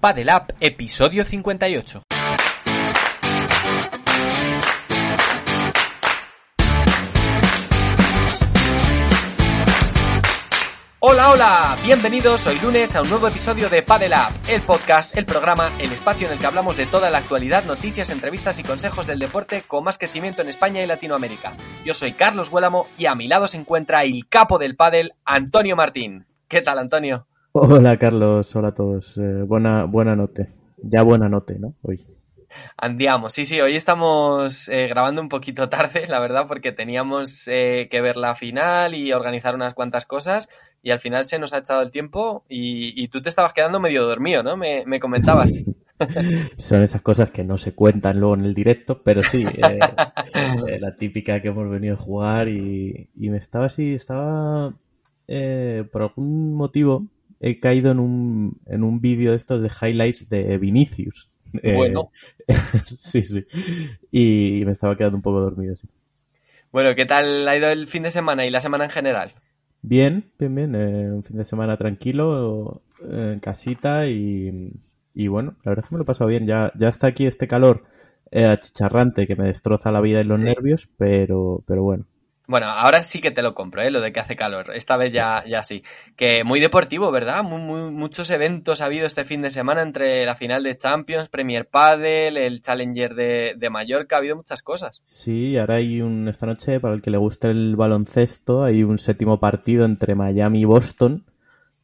Padel App, episodio 58. Hola, hola, bienvenidos hoy lunes a un nuevo episodio de Padel App, el podcast, el programa, el espacio en el que hablamos de toda la actualidad, noticias, entrevistas y consejos del deporte con más crecimiento en España y Latinoamérica. Yo soy Carlos Huélamo y a mi lado se encuentra el capo del pádel, Antonio Martín. ¿Qué tal, Antonio? Hola Carlos, hola a todos. Eh, buena, buena noche. Ya buena noche, ¿no? Hoy. Andiamo, sí, sí, hoy estamos eh, grabando un poquito tarde, la verdad, porque teníamos eh, que ver la final y organizar unas cuantas cosas y al final se nos ha echado el tiempo y, y tú te estabas quedando medio dormido, ¿no? Me, me comentabas. Son esas cosas que no se cuentan luego en el directo, pero sí, eh, la típica que hemos venido a jugar y, y me estaba así, estaba por algún motivo he caído en un, en un vídeo de estos de highlights de Vinicius. Eh, Bueno. sí, sí. Y me estaba quedando un poco dormido, sí. Bueno, ¿qué tal ha ido el fin de semana y la semana en general? Bien, bien, bien. eh, un fin de semana tranquilo, eh, en casita y, y bueno, la verdad es que me lo he pasado bien. Ya, ya está aquí este calor achicharrante que me destroza la vida y los Sí. nervios, pero, pero bueno. Bueno, ahora sí que te lo compro, ¿eh? Lo de que hace calor. Esta vez ya, ya sí. Que muy deportivo, ¿verdad? Muy, muy- muchos eventos ha habido este fin de semana entre la final de Champions, Premier Padel, el Challenger de, de Mallorca. Ha habido muchas cosas. Sí, ahora hay un, esta noche, para el que le guste el baloncesto, hay un séptimo partido entre Miami y Boston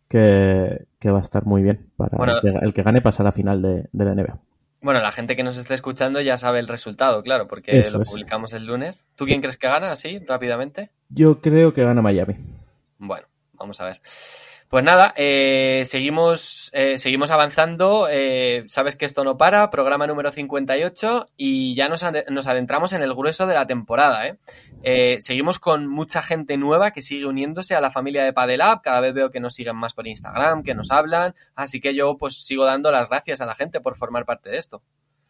que, que va a estar muy bien. Para Bueno. el, que, el que gane pasa a la final de, de la NBA. Bueno, la gente que nos esté escuchando ya sabe el resultado, claro, porque Eso lo es. publicamos el lunes. ¿Tú Sí. quién crees que gana así, rápidamente? Yo creo que gana Miami. Bueno, vamos a ver. Pues nada, eh, seguimos, eh, seguimos avanzando. eh, sabes que esto no para, programa número 58 y ya nos, ade- nos adentramos en el grueso de la temporada. ¿eh? Eh, seguimos con mucha gente nueva que sigue uniéndose a la familia de Padelab. Cada vez veo que nos siguen más por Instagram, que nos hablan. Así que yo pues sigo dando las gracias a la gente por formar parte de esto.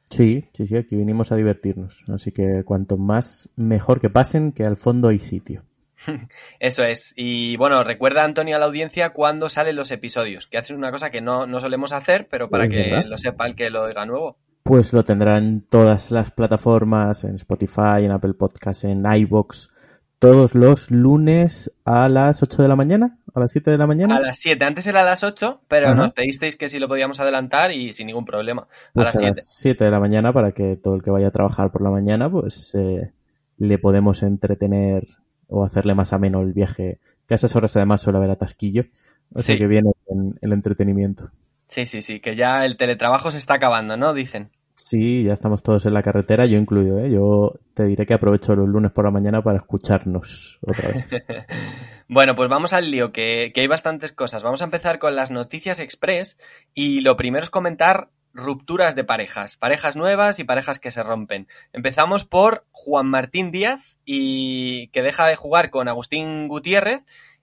Sí, sí, sí, aquí vinimos a divertirnos. Así que cuanto más mejor que pasen, que al fondo hay sitio. Eso es. Y bueno, recuerda, Antonio, a la audiencia cuándo salen los episodios, que haces una cosa que no, no solemos hacer, pero para que verdad. lo sepa el que lo oiga nuevo. Pues lo tendrán todas las plataformas, en Spotify, en Apple Podcasts, en iBox, todos los lunes a las 8 de la mañana, a las 7 de la mañana. A las 7, antes era a las 8, pero Ajá. nos pedisteis que si lo podíamos adelantar y sin ningún problema. A Pues las a 7. las 7 de la mañana para que todo el que vaya a trabajar por la mañana, pues eh, le podemos entretener o hacerle más ameno el viaje. Que a esas horas además suele haber atasquillo. O sea que viene en el entretenimiento. Sí, sí, sí, que ya el teletrabajo se está acabando, ¿no? Dicen. Sí, ya estamos todos en la carretera, yo incluido, ¿eh? Yo te diré que aprovecho los lunes por la mañana para escucharnos otra vez. Bueno, pues vamos al lío, que, que hay bastantes cosas. Vamos a empezar con las noticias express y lo primero es comentar rupturas de parejas, parejas nuevas y parejas que se rompen. Empezamos por Juan Martín Díaz y que deja de jugar con Agustín Gutiérrez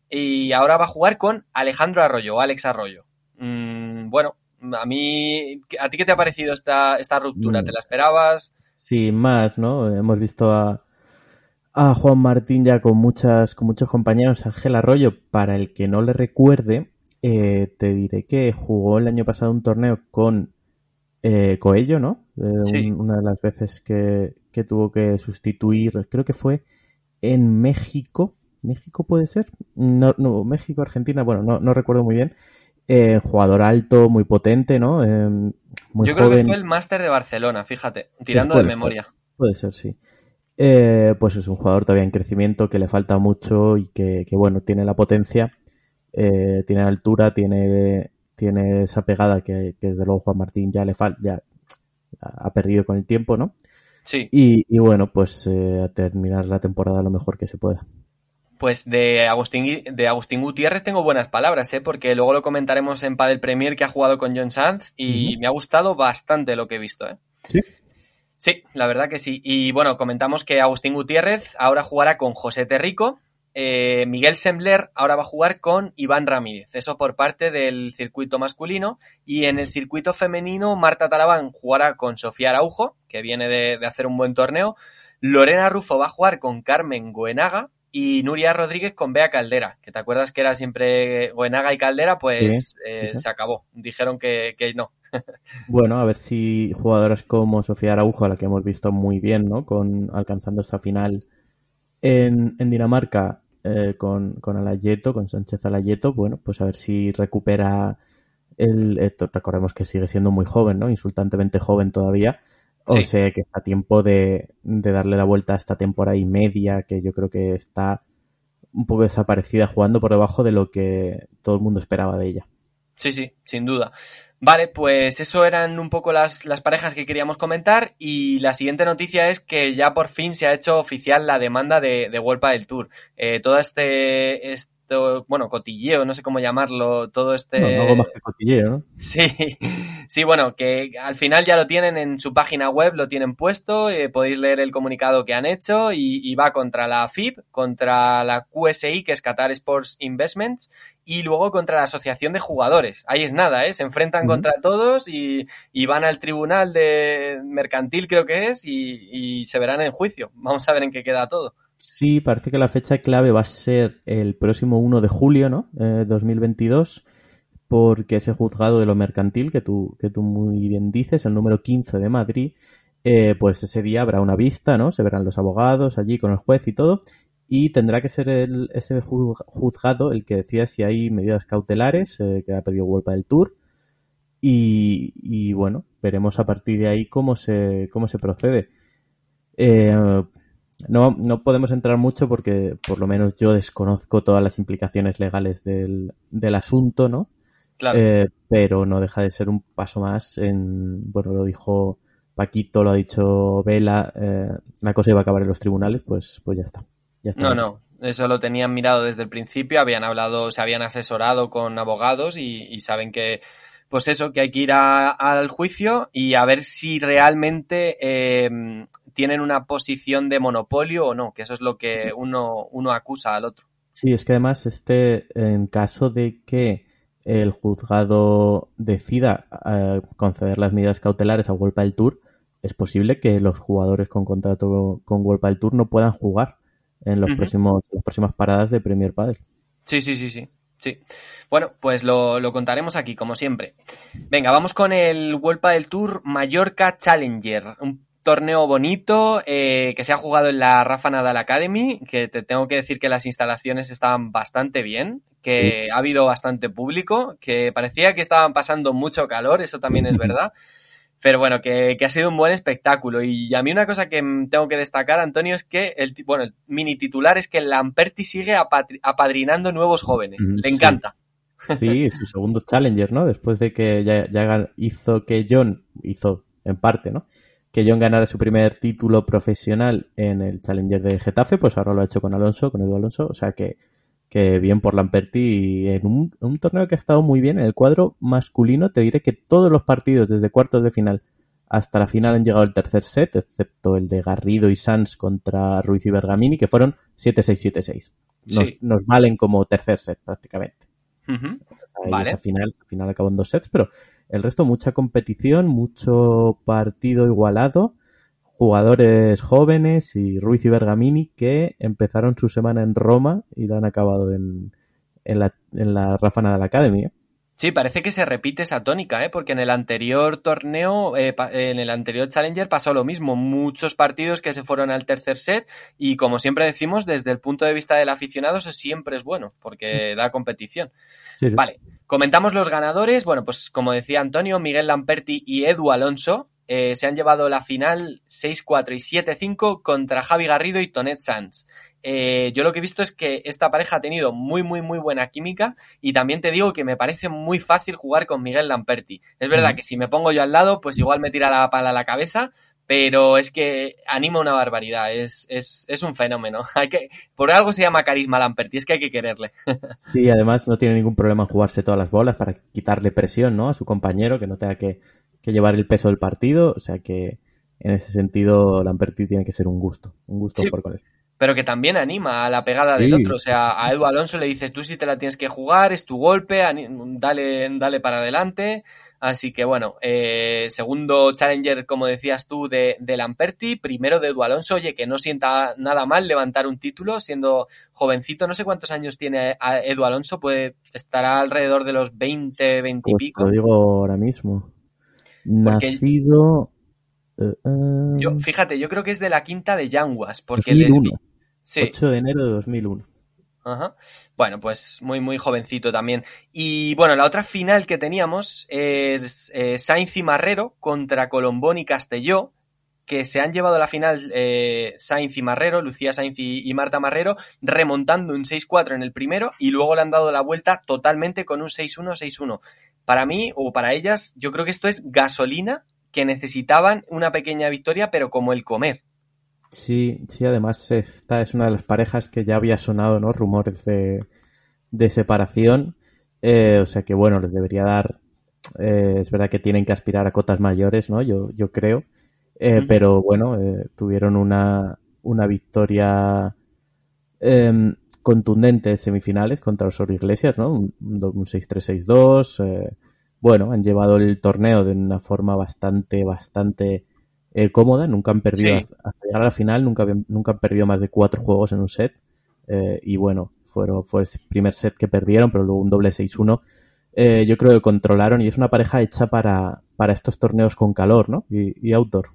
y ahora va a jugar con Alejandro Arroyo, Alex Arroyo. Mm, bueno, a mí, ¿a ti qué te ha parecido esta, esta ruptura? Mm. ¿Te la esperabas? Sin más, ¿no? Hemos visto a, a Juan Martín ya con muchas, con muchos compañeros. Ángel Arroyo, para el que no le recuerde, eh, te diré que jugó el año pasado un torneo con eh, Coello, ¿no? Eh, Sí. un- una de las veces que, que tuvo que sustituir, creo que fue en México. ¿México puede ser? No, no México, Argentina, bueno, no, no recuerdo muy bien. Eh, jugador alto, muy potente, ¿no? Eh, muy Yo creo que fue el máster de Barcelona, fíjate, tirando Pues de puede ser. memoria. Puede ser, sí. Eh, pues es un jugador todavía en crecimiento que le falta mucho y que, que, bueno, tiene la potencia, eh, tiene altura, tiene, tiene esa pegada que, que desde luego Juan Martín ya le falta, ya ha perdido con el tiempo, ¿no? Sí, Y, y bueno, pues eh, a terminar la temporada lo mejor que se pueda. Pues de Agustín, de Agustín Gutiérrez tengo buenas palabras, ¿eh? porque luego lo comentaremos en Padel Premier que ha jugado con John Sanz y me ha gustado bastante lo que he visto. ¿eh? Sí. Sí, la verdad que sí. Y bueno, comentamos que Agustín Gutiérrez ahora jugará con José Terrico. Eh, Miguel Sembler ahora va a jugar con Iván Ramírez. Eso por parte del circuito masculino. Y en el circuito femenino, Marta Talabán jugará con Sofía Araujo, que viene de, de hacer un buen torneo. Lorena Rufo va a jugar con Carmen Goenaga, y Nuria Rodríguez con Bea Caldera, que te acuerdas que era siempre Goenaga y Caldera, pues eh, se acabó. Dijeron que, que no. Bueno, a ver si jugadoras como Sofía Araujo, a la que hemos visto muy bien, ¿no? Con, alcanzando esta final en, en Dinamarca eh, con, con Alayeto, con Sánchez Alayeto, bueno, pues a ver si recupera el... esto, recordemos que sigue siendo muy joven, ¿no? Insultantemente joven todavía. O Sí. sea que está a tiempo de, de darle la vuelta a esta temporada y media, que yo creo que está un poco desaparecida jugando por debajo de lo que todo el mundo esperaba de ella. Sí, sí, sin duda. Vale, pues eso eran un poco las, las parejas que queríamos comentar y la siguiente noticia es que ya por fin se ha hecho oficial la demanda de, de World del Tour. Eh, todo este, esto, bueno, cotilleo, no sé cómo llamarlo, todo este... No, más que cotilleo, ¿no? Sí, sí, bueno, que al final ya lo tienen en su página web, lo tienen puesto, eh, podéis leer el comunicado que han hecho y, y va contra la FIB, contra la QSI, que es Qatar Sports Investments, y luego contra la Asociación de Jugadores. Ahí es nada, ¿eh? Se enfrentan contra todos y, y van al tribunal de mercantil, creo que es, y, y se verán en juicio. Vamos a ver en qué queda todo. Sí, parece que la fecha clave va a ser el próximo 1 de julio, ¿no? Eh, 2022, porque ese juzgado de lo mercantil que tú, que tú muy bien dices, el número 15 de Madrid, eh, pues ese día habrá una vista, ¿no? Se verán los abogados allí con el juez y todo, y tendrá que ser el, ese ju- juzgado el que decida si hay medidas cautelares eh, que ha pedido Vuelta del Tour. Y, y bueno, veremos a partir de ahí cómo se, cómo se procede. Eh, no, no podemos entrar mucho porque por lo menos yo desconozco todas las implicaciones legales del, del asunto, ¿no? Claro. Eh, pero no deja de ser un paso más en, bueno, lo dijo Paquito, lo ha dicho Vela, eh, la cosa iba a acabar en los tribunales, pues, pues ya está. Ya está. No, no, eso lo tenían mirado desde el principio, habían hablado, se habían asesorado con abogados y, y saben que, pues eso, que hay que ir a- al juicio y a ver si realmente eh, tienen una posición de monopolio o no, que eso es lo que uno, uno acusa al otro. Sí, es que además este, en caso de que el juzgado decida eh, conceder las medidas cautelares a World del Tour, es posible que los jugadores con contrato con World del Tour no puedan jugar en los próximos, las próximas paradas de Premier Padel. Sí, sí, sí, sí. Sí. Bueno, pues lo, lo contaremos aquí, como siempre. Venga, vamos con el World del Tour Mallorca Challenger. Un torneo bonito eh, que se ha jugado en la Rafa Nadal Academy, que te tengo que decir que las instalaciones estaban bastante bien, que ha habido bastante público, que parecía que estaban pasando mucho calor, eso también es verdad. Pero bueno, que, que ha sido un buen espectáculo. Y a mí una cosa que tengo que destacar, Antonio, es que el, bueno, el mini titular es que Lamperti sigue apadrinando nuevos jóvenes. Mm, Le encanta. Sí, su segundo Challenger, ¿no? Después de que ya, ya hizo que John, hizo en parte, ¿no? Que John ganara su primer título profesional en el Challenger de Getafe, pues ahora lo ha hecho con Alonso, con Edu Alonso, o sea que, que bien por Lamperti en un, un torneo que ha estado muy bien en el cuadro masculino, te diré que todos los partidos desde cuartos de final hasta la final han llegado al tercer set, excepto el de Garrido y Sanz contra Ruiz y Bergamini, que fueron 7-6-7-6. Nos, Sí. nos valen como tercer set prácticamente. Ujú. Ahí Vale. esa final, final acabó en dos sets, pero el resto mucha competición, mucho partido igualado, jugadores jóvenes y Ruiz y Bergamini que empezaron su semana en Roma y la han acabado en, en la, en la Rafa Nadal Academy. ¿eh? Sí, parece que se repite esa tónica, ¿eh? porque en el anterior torneo, eh, en el anterior Challenger pasó lo mismo. Muchos partidos que se fueron al tercer set y como siempre decimos, desde el punto de vista del aficionado, eso siempre es bueno, porque da competición. Sí, sí. Vale, comentamos los ganadores. Bueno, pues como decía Antonio, Miguel Lamperti y Edu Alonso eh, se han llevado la final 6-4 y 7-5 contra Javi Garrido y Tonet Sanz. Eh, yo lo que he visto es que esta pareja ha tenido muy, muy, muy buena química y también te digo que me parece muy fácil jugar con Miguel Lamperti. Es verdad que si me pongo yo al lado, pues igual me tira la pala a la cabeza, pero es que anima una barbaridad, es, es, es un fenómeno. Hay que, por algo se llama carisma Lampert y es que hay que quererle. Sí, además no tiene ningún problema en jugarse todas las bolas para quitarle presión ¿no? a su compañero, que no tenga que, que llevar el peso del partido, o sea que en ese sentido Lamperti tiene que ser un gusto, un gusto Sí. por con él. pero que también anima a la pegada del Sí, otro. O sea, a Edu Alonso le dices, tú sí te la tienes que jugar, es tu golpe, dale, dale para adelante. Así que bueno, eh, segundo challenger, como decías tú, de, de Lamperti, primero de Edu Alonso, oye, que no sienta nada mal levantar un título siendo jovencito, no sé cuántos años tiene a- Edu Alonso, puede estará alrededor de los 20, 20 y Pues pico. lo digo ahora mismo. Porque- Nacido... eh, eh, Yo, fíjate, yo creo que es de la quinta de Yanguas, porque les 2001, vi- Sí. 8 de enero de 2001. Ajá. Bueno, pues muy, muy jovencito también. Y bueno, la otra final que teníamos es eh, Sainz y Marrero contra Colombón y Castelló, que se han llevado a la final eh, Sainz y Marrero, Lucía Sainz y, y Marta Marrero, remontando un 6-4 en el primero y luego le han dado la vuelta totalmente con un 6-1, 6-1. Para mí o para ellas, yo creo que esto es gasolina que necesitaban una pequeña victoria, pero como el comer. Sí, sí, además esta es una de las parejas que ya había sonado, ¿no? Rumores de, de separación. Eh, o sea que bueno, les debería dar. eh, es verdad que tienen que aspirar a cotas mayores, ¿no? Yo, yo creo. Eh. Pero bueno, eh, tuvieron una, una victoria contundente en semifinales contra Osorio Iglesias, ¿no? Un, un 6-3-6-2. eh, bueno, han llevado el torneo de una forma bastante, bastante eh, cómoda. Nunca han perdido, Sí. hasta, llegar a la final, nunca, nunca han perdido más de cuatro juegos en un set. Eh, y bueno, fueron, fue el primer set que perdieron, pero luego un doble 6-1. Eh, yo creo que controlaron y es una pareja hecha para, para estos torneos con calor, ¿no? Y, y outdoor.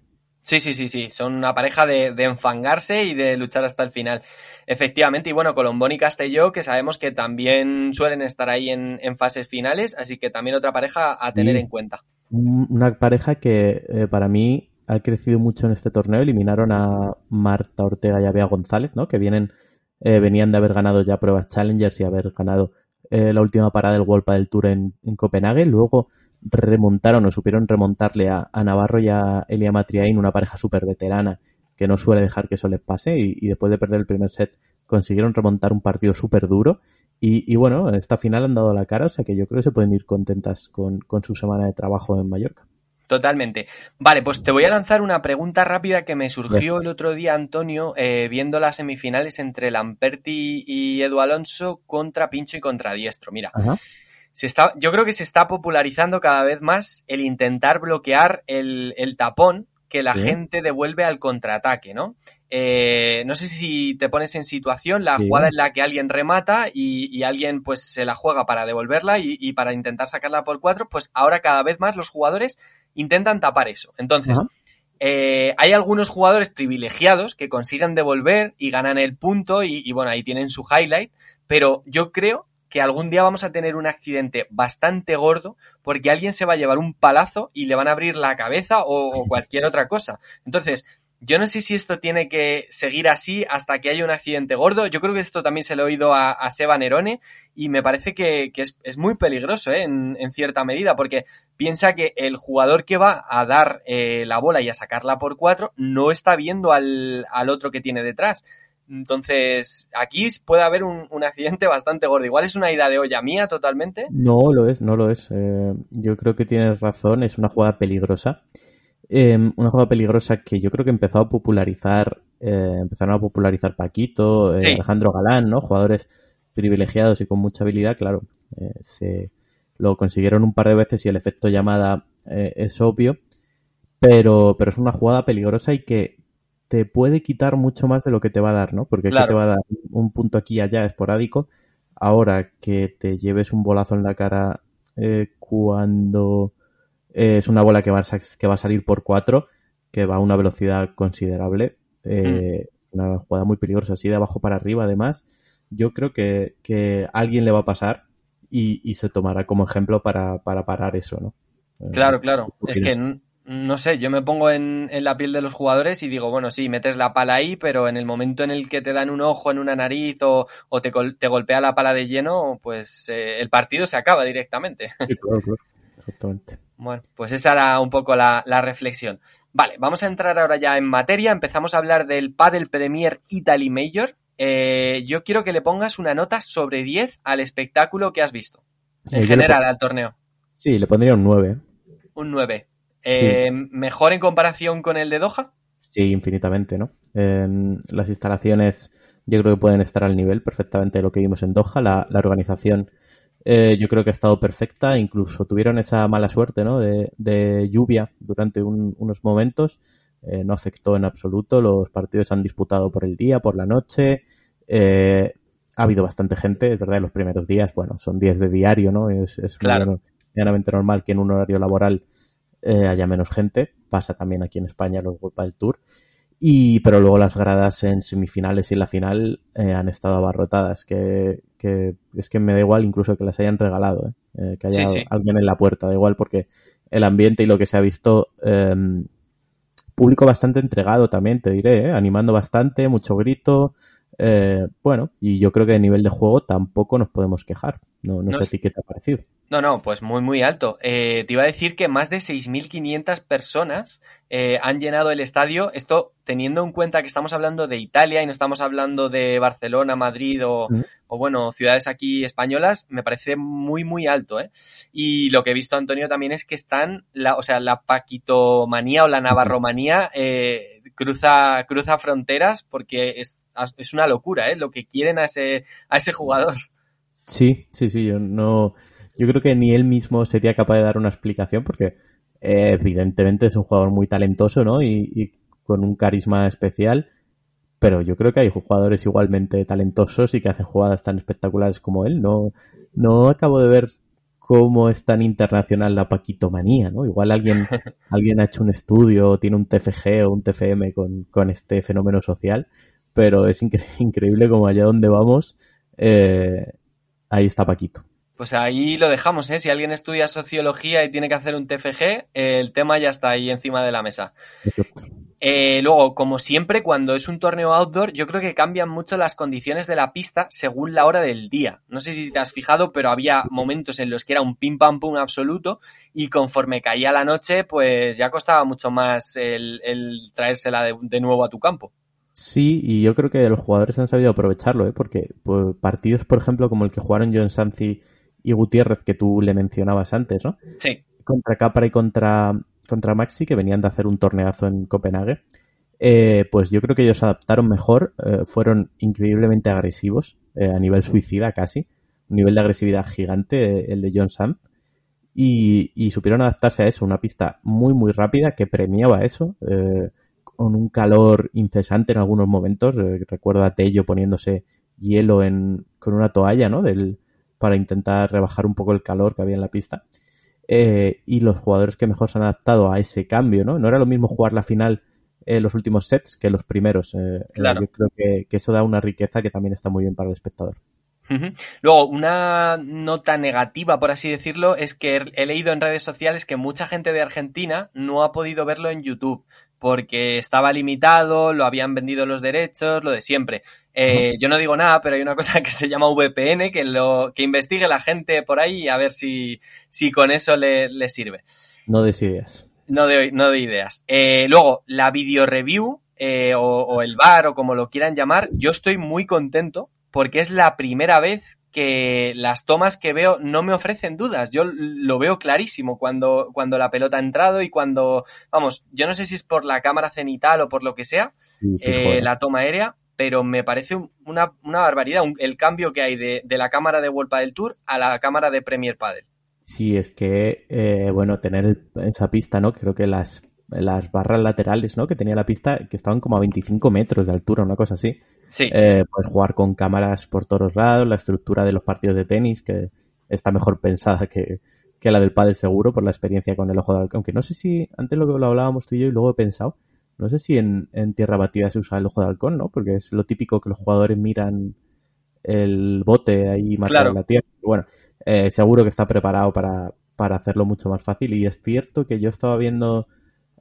Sí, sí, sí, sí. Son una pareja de, de enfangarse y de luchar hasta el final. Efectivamente, y bueno, Colombón y Castelló, que sabemos que también suelen estar ahí en, en fases finales, así que también otra pareja a Sí. tener en cuenta. Un- Una pareja que eh, para mí ha crecido mucho en este torneo. Eliminaron a Marta Ortega y a Bea González, ¿no? Que vienen, eh, venían de haber ganado ya pruebas Challengers y haber ganado eh, la última parada del World del Tour en, en Copenhague. Luego remontaron o supieron remontarle a, a Navarro y a Elia Matriain, una pareja súper veterana que no suele dejar que eso les pase y, y después de perder el primer set consiguieron remontar un partido súper duro y, y bueno, en esta final han dado la cara, o sea que yo creo que se pueden ir contentas con, con su semana de trabajo en Mallorca. Totalmente. Vale, pues te voy a lanzar una pregunta rápida que me surgió el otro día, Antonio, eh, viendo las semifinales entre Lamperti y Edu Alonso contra Pincho y contra Diestro. Mira, Ajá. Se está, yo creo que se está popularizando cada vez más el intentar bloquear el, el tapón que la Sí. gente devuelve al contraataque, ¿no? Eh, no sé si te pones en situación la Sí. jugada en la que alguien remata y, y alguien pues se la juega para devolverla y, y para intentar sacarla por cuatro, pues ahora cada vez más los jugadores intentan tapar eso. Entonces, eh, hay algunos jugadores privilegiados que consiguen devolver y ganan el punto y, y, bueno, ahí tienen su highlight, pero yo creo que algún día vamos a tener un accidente bastante gordo porque alguien se va a llevar un palazo y le van a abrir la cabeza o, o cualquier otra cosa. Entonces, yo no sé si esto tiene que seguir así hasta que haya un accidente gordo. Yo creo que esto también se lo he oído a, a Seba Nerone y me parece que, que es, es, muy peligroso ¿eh? en, en, cierta medida porque piensa que el jugador que va a dar eh, la bola y a sacarla por cuatro no está viendo al, al otro que tiene detrás. Entonces, aquí puede haber un, un, accidente bastante gordo. Igual es una idea de olla mía totalmente. No lo es, no lo es. Eh, yo creo que tienes razón, es una jugada peligrosa. Eh, una jugada peligrosa que yo creo que empezó a popularizar, eh, empezaron a popularizar Paquito, sí. Alejandro Galán, ¿no? Jugadores privilegiados y con mucha habilidad, claro. eh, se lo consiguieron un par de veces y el efecto llamada eh, es obvio. Pero, pero es una jugada peligrosa y que te puede quitar mucho más de lo que te va a dar, ¿no? Porque claro. te va a dar un punto aquí y allá esporádico. Ahora que te lleves un bolazo en la cara eh, cuando eh, es una bola que va, a, que va a salir por cuatro, que va a una velocidad considerable, eh, mm. una jugada muy peligrosa, así de abajo para arriba además, yo creo que, que a alguien le va a pasar y, y se tomará como ejemplo para, para parar eso, ¿no? Claro, claro. Es que no sé, yo me pongo en, en, la piel de los jugadores y digo, bueno, sí, metes la pala ahí, pero en el momento en el que te dan un ojo en una nariz o, o te, te, golpea la pala de lleno, pues eh, el partido se acaba directamente. Sí, claro, claro. exactamente. Bueno, pues esa era un poco la, la, reflexión. Vale, vamos a entrar ahora ya en materia. Empezamos a hablar del Padel Premier Italy Major. Eh, yo quiero que le pongas una nota sobre 10 al espectáculo que has visto. En Eh, general, al torneo. Sí, le pondría un 9. Un 9. Eh, ¿Mejor en comparación con el de Doha? Sí, infinitamente, ¿no? Eh, las instalaciones yo creo que pueden estar al nivel perfectamente de lo que vimos en Doha. La, la organización eh, yo creo que ha estado perfecta. Incluso tuvieron esa mala suerte, ¿no? De, de lluvia durante un- unos momentos. Eh, no afectó en absoluto. Los partidos se han disputado por el día, por la noche. Eh, ha habido bastante gente, es verdad, en los primeros días. Bueno, son días de diario, ¿no? Es, es Claro. medianamente normal que en un horario laboral eh, haya menos gente. Pasa también aquí en España los World del Tour. Y, pero luego las gradas en semifinales y en la final eh, han estado abarrotadas, que, que es que me da igual incluso que las hayan regalado, ¿eh? Eh, que haya Sí, sí. alguien en la puerta, da igual porque el ambiente y lo que se ha visto, eh, público bastante entregado también, te diré, ¿eh? animando bastante, mucho grito, eh, bueno, y yo creo que de nivel de juego tampoco nos podemos quejar, no, no, No sé es- a ti qué te ha parecido. No, no, pues muy, muy alto. Eh, te iba a decir que más de 6.500 personas eh, han llenado el estadio. Esto teniendo en cuenta que estamos hablando de Italia y no estamos hablando de Barcelona, Madrid o, Mm. o, bueno, ciudades aquí españolas, me parece muy, muy alto, ¿eh? Y lo que he visto, Antonio, también es que están, la, o sea, la paquitomanía o la navarromanía cruza, cruza fronteras porque es, es una locura, ¿eh? Lo que quieren a ese, a ese jugador. Sí, sí, sí, yo no, yo creo que ni él mismo sería capaz de dar una explicación porque eh, evidentemente es un jugador muy talentoso, ¿no? Y, y con un carisma especial, pero yo creo que hay jugadores igualmente talentosos y que hacen jugadas tan espectaculares como él. No, no acabo de ver cómo es tan internacional la paquitomanía, ¿no? Igual alguien, alguien ha hecho un estudio, o tiene un TFG o un TFM con, con este fenómeno social, pero es incre- increíble como allá donde vamos, eh, ahí está Paquito. Pues ahí lo dejamos, ¿eh? Si alguien estudia sociología y tiene que hacer un TFG, el tema ya está ahí encima de la mesa. Exacto. Eh, luego, como siempre, cuando es un torneo outdoor, yo creo que cambian mucho las condiciones de la pista según la hora del día. No sé si te has fijado, pero había momentos en los que era un pim pam pum absoluto y conforme caía la noche, pues ya costaba mucho más el, el traérsela de, de nuevo a tu campo. Sí, y yo creo que los jugadores han sabido aprovecharlo, ¿eh? porque pues, partidos, por ejemplo, como el que jugaron John Sanzi y Gutiérrez, que tú le mencionabas antes, ¿no? Sí, Contra Capra y contra, contra Maxi, que venían de hacer un torneazo en Copenhague, eh, pues yo creo que ellos se adaptaron mejor, eh, fueron increíblemente agresivos, eh, a nivel suicida casi, un nivel de agresividad gigante, eh, el de John Sam, y, y supieron adaptarse a eso, una pista muy, muy rápida que premiaba eso, eh, con un calor incesante en algunos momentos. Eh, recuerdo a Tello poniéndose hielo en, con una toalla, ¿no? Del, para intentar rebajar un poco el calor que había en la pista. Eh, y los jugadores que mejor se han adaptado a ese cambio, ¿no? No era lo mismo jugar la final en los últimos sets que los primeros. Eh, Claro. Yo creo que, que eso da una riqueza que también está muy bien para el espectador. Luego, una nota negativa, por así decirlo, es que he leído en redes sociales que mucha gente de Argentina no ha podido verlo en YouTube porque estaba limitado, lo habían vendido los derechos, lo de siempre. Eh, yo no digo nada, pero hay una cosa que se llama VPN, que lo que investigue la gente por ahí a ver si, si con eso le, le sirve. No des ideas. No de, no de ideas. Eh, luego, la video review eh, o, o el bar o como lo quieran llamar, yo estoy muy contento porque es la primera vez que las tomas que veo no me ofrecen dudas. Yo lo veo clarísimo cuando, cuando la pelota ha entrado y cuando, vamos, yo no sé si es por la cámara cenital o por lo que sea, Sí, eh, la toma aérea, pero me parece un- una, una barbaridad un- el cambio que hay de, de la cámara de World Padel Tour a la cámara de Premier Padel. Sí, es que, eh, bueno, tener esa pista, ¿no? Creo que las, las barras laterales, ¿no? Que tenía la pista, que estaban como a 25 metros de altura, una cosa así. Sí, Eh, puedes jugar con cámaras por todos lados, la estructura de los partidos de tenis, que está mejor pensada que, que la del pádel seguro por la experiencia con el ojo de halcón. Aunque no sé si, antes lo, lo hablábamos tú y yo y luego he pensado, no sé si en, en tierra batida se usa el ojo de halcón, ¿no? Porque es lo típico que los jugadores miran el bote ahí marcado Claro. en la tierra. Bueno, eh, seguro que está preparado para, para hacerlo mucho más fácil. Y es cierto que yo estaba viendo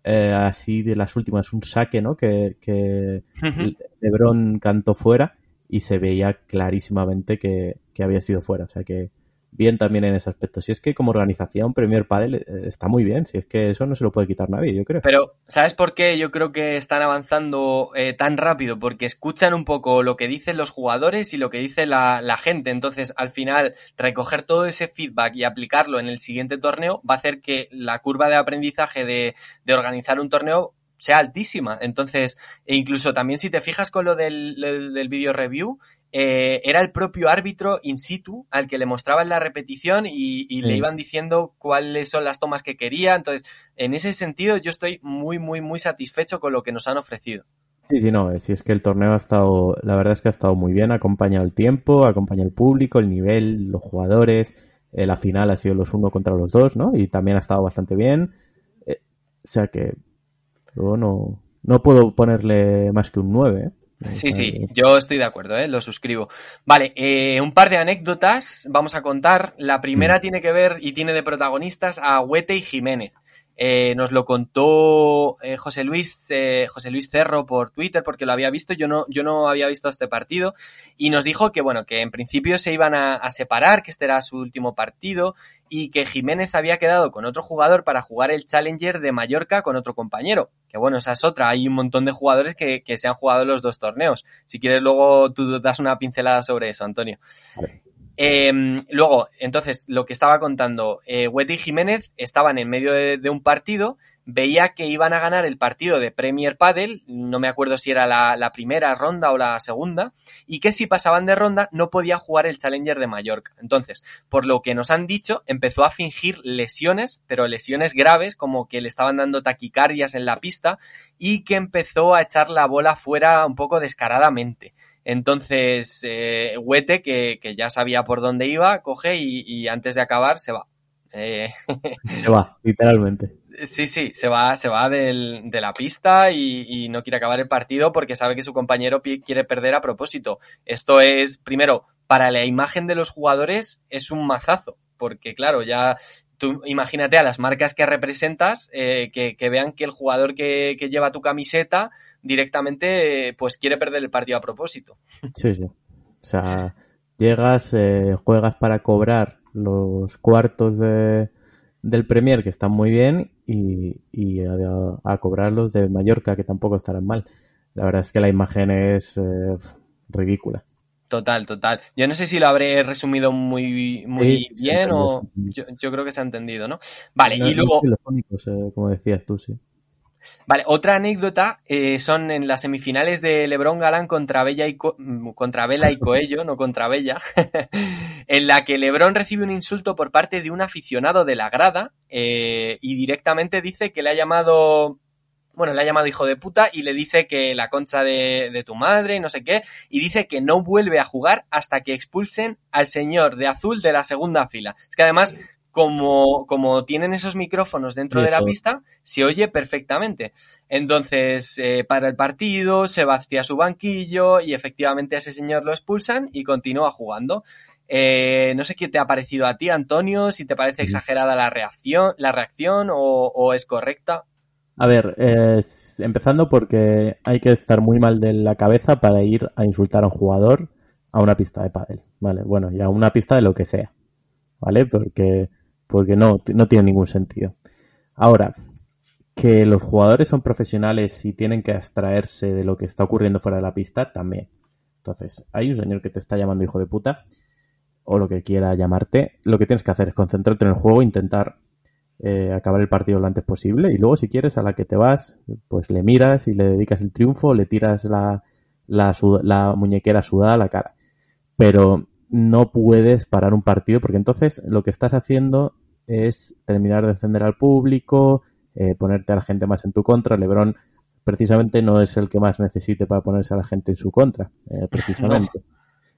eh, así de las últimas un saque, ¿no? Que, que Ujú. LeBron cantó fuera y se veía clarísimamente que, que había sido fuera. O sea que bien también en ese aspecto. Si es que como organización Premier Padel eh, está muy bien, si es que eso no se lo puede quitar nadie, yo creo. Pero, ¿sabes por qué yo creo que están avanzando eh, tan rápido? Porque escuchan un poco lo que dicen los jugadores y lo que dice la, gente. Entonces, al final, recoger todo ese feedback y aplicarlo en el siguiente torneo va a hacer que la curva de aprendizaje de, organizar un torneo sea altísima. Entonces, e incluso también si te fijas con lo del video review, eh, era el propio árbitro in situ al que le mostraban la repetición y, y sí. le iban diciendo cuáles son las tomas que quería. Entonces, en ese sentido, yo estoy muy, muy, muy satisfecho con lo que nos han ofrecido. Sí, sí, no, si es que el torneo ha estado, la verdad es que ha estado muy bien, acompaña el tiempo, acompaña el público, el nivel, los jugadores, eh, la final ha sido los uno contra los dos, ¿no? Y también ha estado bastante bien. Eh, o sea que luego no, no puedo ponerle más que un 9, ¿eh? Sí, sí, yo estoy de acuerdo, ¿eh? lo suscribo. Vale, eh, un par de anécdotas vamos a contar. La primera tiene que ver y tiene de protagonistas a Huete y Jiménez. Eh, nos lo contó eh, José Luis eh, José Luis Cerro por Twitter porque lo había visto yo no yo no había visto este partido y nos dijo que bueno que en principio se iban a, a, separar que este era su último partido y que Jiménez había quedado con otro jugador para jugar el Challenger de Mallorca con otro compañero que bueno esa es otra hay un montón de jugadores que, que se han jugado los dos torneos. Si quieres luego tú das una pincelada sobre eso Antonio eh, luego, entonces, lo que estaba contando, eh, y Jiménez estaban en medio de, de, un partido, veía que iban a ganar el partido de Premier Padel, no me acuerdo si era la, la, primera ronda o la segunda, y que si pasaban de ronda no podía jugar el Challenger de Mallorca. Entonces, por lo que nos han dicho, empezó a fingir lesiones, pero lesiones graves, como que le estaban dando taquicardias en la pista, y que empezó a echar la bola fuera un poco descaradamente. Entonces, eh, Huete, que, que, ya sabía por dónde iba, coge y, y antes de acabar se va. Eh... Se va, literalmente. Sí, sí, se va, se va del, de la pista y, y, no quiere acabar el partido porque sabe que su compañero quiere perder a propósito. Esto es, primero, para la imagen de los jugadores es un mazazo, porque claro, ya tú imagínate a las marcas que representas eh, que, que, vean que el jugador que, que lleva tu camiseta directamente pues quiere perder el partido a propósito. Sí, sí. O sea, llegas, eh, juegas para cobrar los cuartos de, del Premier, que están muy bien, y, y a, a, cobrar los de Mallorca, que tampoco estarán mal. La verdad es que la imagen es eh, ridícula. Total, total. Yo no sé si lo habré resumido muy, muy sí, bien sí, o yo, yo, creo que se ha entendido, ¿no? Vale, no, y luego... Eh, como decías tú, sí. Vale, otra anécdota eh, son en las semifinales de Lebron Galán contra Bella y Co mm, contra Vela y Coello, no contra Bella, en la que Lebron recibe un insulto por parte de un aficionado de la grada eh, y directamente dice que le ha llamado bueno, le ha llamado hijo de puta y le dice que la concha de, de, tu madre y no sé qué, y dice que no vuelve a jugar hasta que expulsen al señor de azul de la segunda fila. Es que además, como, como tienen esos micrófonos dentro de la pista, se oye perfectamente. Entonces, eh, para el partido, se vacía su banquillo y efectivamente a ese señor lo expulsan y continúa jugando. Eh, no sé qué te ha parecido a ti, Antonio, si te parece exagerada la reacción, la reacción o, o es correcta. A ver, eh, empezando porque hay que estar muy mal de la cabeza para ir a insultar a un jugador a una pista de pádel, ¿vale? Bueno, y a una pista de lo que sea, ¿vale? Porque, porque no, no tiene ningún sentido. Ahora, que los jugadores son profesionales y tienen que abstraerse de lo que está ocurriendo fuera de la pista, también. Entonces, hay un señor que te está llamando hijo de puta, o lo que quiera llamarte, lo que tienes que hacer es concentrarte en el juego, intentar eh, acabar el partido lo antes posible y luego si quieres a la que te vas pues le miras y le dedicas el triunfo le tiras la, la, la muñequera sudada a la cara pero no puedes parar un partido porque entonces lo que estás haciendo es terminar de encender al público eh, ponerte a la gente más en tu contra Lebron precisamente no es el que más necesite para ponerse a la gente en su contra eh, precisamente no.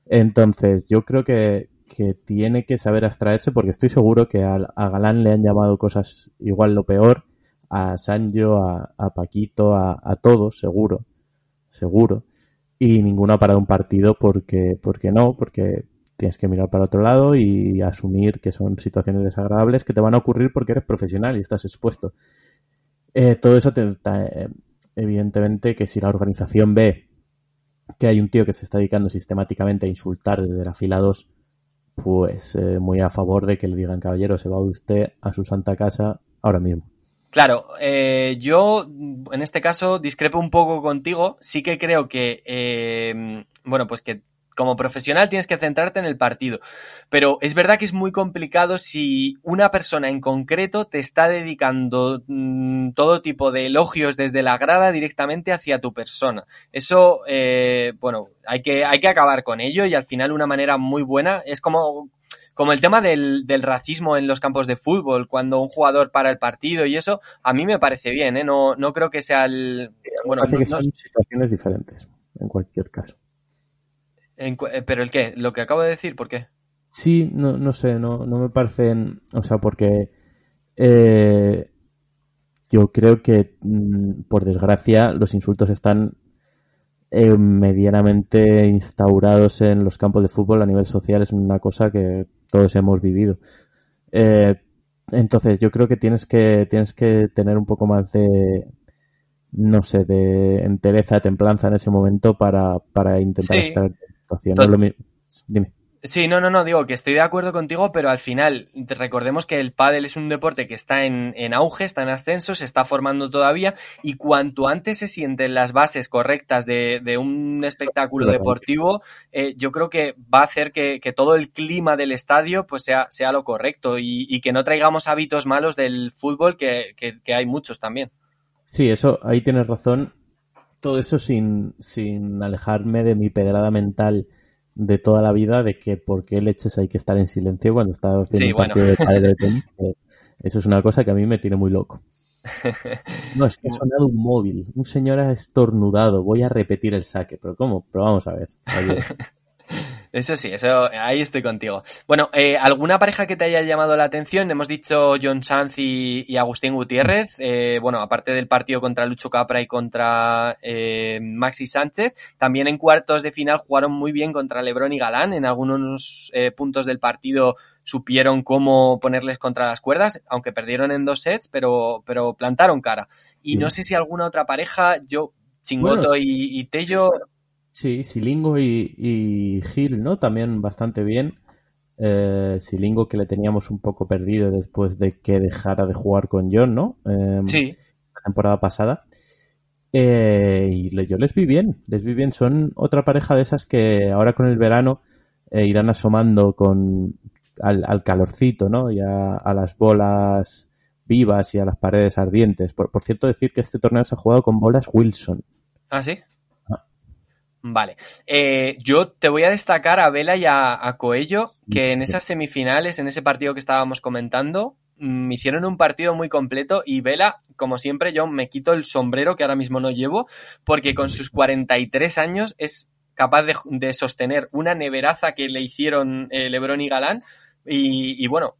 entonces yo creo que, que tiene que saber abstraerse porque estoy seguro que a, a, Galán le han llamado cosas igual lo peor, a Sancho, a, a Paquito, a, a, todos, seguro, seguro. Y ninguno ha parado un partido porque, porque no, porque tienes que mirar para otro lado y asumir que son situaciones desagradables que te van a ocurrir porque eres profesional y estás expuesto. Eh, todo eso te, te, evidentemente que si la organización ve que hay un tío que se está dedicando sistemáticamente a insultar desde la fila 2 pues eh, muy a favor de que le digan, caballero, se va usted a su santa casa ahora mismo. Claro, eh, yo en este caso discrepo un poco contigo. Sí que creo que, eh, bueno, pues que como profesional tienes que centrarte en el partido. Pero es verdad que es muy complicado si una persona en concreto te está dedicando mm, todo tipo de elogios desde la grada directamente hacia tu persona. Eso, eh, bueno, hay que, hay que acabar con ello y al final una manera muy buena es como como el tema del, del, racismo en los campos de fútbol, cuando un jugador para el partido y eso, a mí me parece bien, ¿eh? No, no creo que sea el... bueno, no, que son situaciones diferentes, en cualquier caso. En, eh, ¿Pero el qué? ¿Lo que acabo de decir? ¿Por qué? Sí, no, no sé, no, no me parecen... O sea, porque... Eh, yo creo que, mm, por desgracia, los insultos están eh, medianamente instaurados en los campos de fútbol a nivel social es una cosa que todos hemos vivido. Eh, entonces, yo creo que tienes que tienes que tener un poco más de no sé, de entereza, templanza en ese momento para, para intentar Sí. estar situación. No lo Dime. Sí, no, no, no, digo que estoy de acuerdo contigo, pero al final recordemos que el pádel es un deporte que está en, en auge, está en ascenso, se está formando todavía y cuanto antes se sienten las bases correctas de, de un espectáculo deportivo, eh, yo creo que va a hacer que, que todo el clima del estadio pues sea, sea lo correcto y, y que no traigamos hábitos malos del fútbol, que, que- que hay muchos también. Sí, eso, ahí tienes razón. Todo eso sin, sin alejarme de mi pedrada mental de toda la vida de que por qué leches hay que estar en silencio cuando estás viendo Sí, un bueno. partido de pádel de tenis. Eso es una cosa que a mí me tiene muy loco. No, es que ha sonado un móvil. Un señor ha estornudado. Voy a repetir el saque. ¿Pero cómo? Pero vamos a ver. Oye, Eso sí, eso ahí estoy contigo. Bueno, eh, ¿alguna pareja que te haya llamado la atención? Hemos dicho John Sanz y, y Agustín Gutiérrez. Eh, bueno, aparte del partido contra Lucho Capra y contra eh, Maxi Sánchez, también en cuartos de final jugaron muy bien contra Lebron y Galán. En algunos eh, puntos del partido supieron cómo ponerles contra las cuerdas, aunque perdieron en dos sets, pero, pero plantaron cara. Y no sé si alguna otra pareja, yo, Chingoto Bueno, sí. y, y Tello, Sí, Silingo y, y Gil, ¿no? También bastante bien. Eh, Silingo que le teníamos un poco perdido después de que dejara de jugar con John, ¿no? Eh, sí. La temporada pasada. Eh, y le- yo les vi bien, les vi bien. Son otra pareja de esas que ahora con el verano eh, irán asomando con al, al calorcito, ¿no? Y a, a las bolas vivas y a las paredes ardientes. Por, por cierto, decir que este torneo se ha jugado con bolas Wilson. ¿Ah, sí? Vale. Eh, yo te voy a destacar a Vela y a, Coello, que en esas semifinales, en ese partido que estábamos comentando, mm, hicieron un partido muy completo y Vela, como siempre, yo me quito el sombrero que ahora mismo no llevo, porque con sus 43 años es capaz de, sostener una neveraza que le hicieron eh, Lebron y Galán y bueno,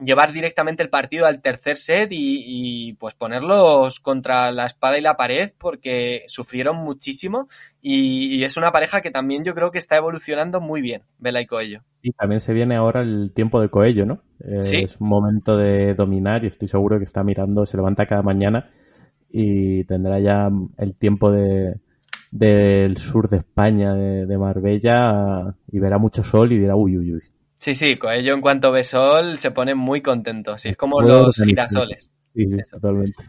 llevar directamente el partido al tercer set y, y, pues ponerlos contra la espada y la pared porque sufrieron muchísimo y, y es una pareja que también yo creo que está evolucionando muy bien, Vela y Coello. Y también se viene ahora el tiempo de Coello, ¿no? Eh, Sí. Es un momento de dominar y estoy seguro que está mirando, se levanta cada mañana y tendrá ya el tiempo de del sur de España, de, de Marbella, y verá mucho sol y dirá, uy, uy, uy. Sí, sí, Coello en cuanto ve sol se pone muy contento, sí, es como Muy los girasoles. Sí, sí, totalmente.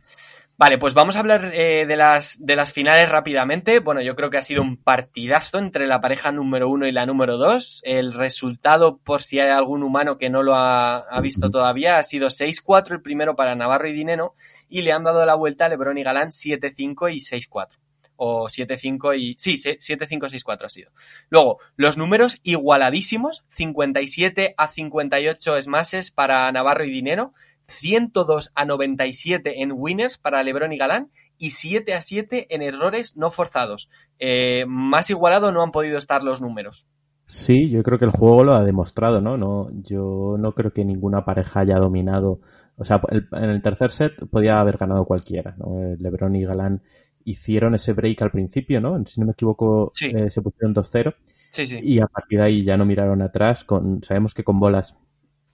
Vale, pues vamos a hablar eh, de, las, de las finales rápidamente. Bueno, yo creo que ha sido un partidazo entre la pareja número uno y la número dos. El resultado, por si hay algún humano que no lo ha, ha visto todavía, ha sido 6-4 el primero para Navarro y Dineno y le han dado la vuelta a Lebron y Galán 7-5 y 6-4. O 7-5 y... Sí, 7-5-6-4 ha sido. Luego, los números igualadísimos, 57 a 58 smashes para Navarro y Dinero, 102 a 97 en winners para Lebron y Galán y 7 a 7 en errores no forzados. Eh, más igualado no han podido estar los números. Sí, yo creo que el juego lo ha demostrado, ¿no? no yo no creo que ninguna pareja haya dominado. O sea, en el tercer set podía haber ganado cualquiera, ¿no? Eh, Lebron y Galán hicieron ese break al principio, ¿no? Si no me equivoco, Sí. eh, se pusieron 2-0 Sí, sí. y a partir de ahí ya no miraron atrás. Con, sabemos que con bolas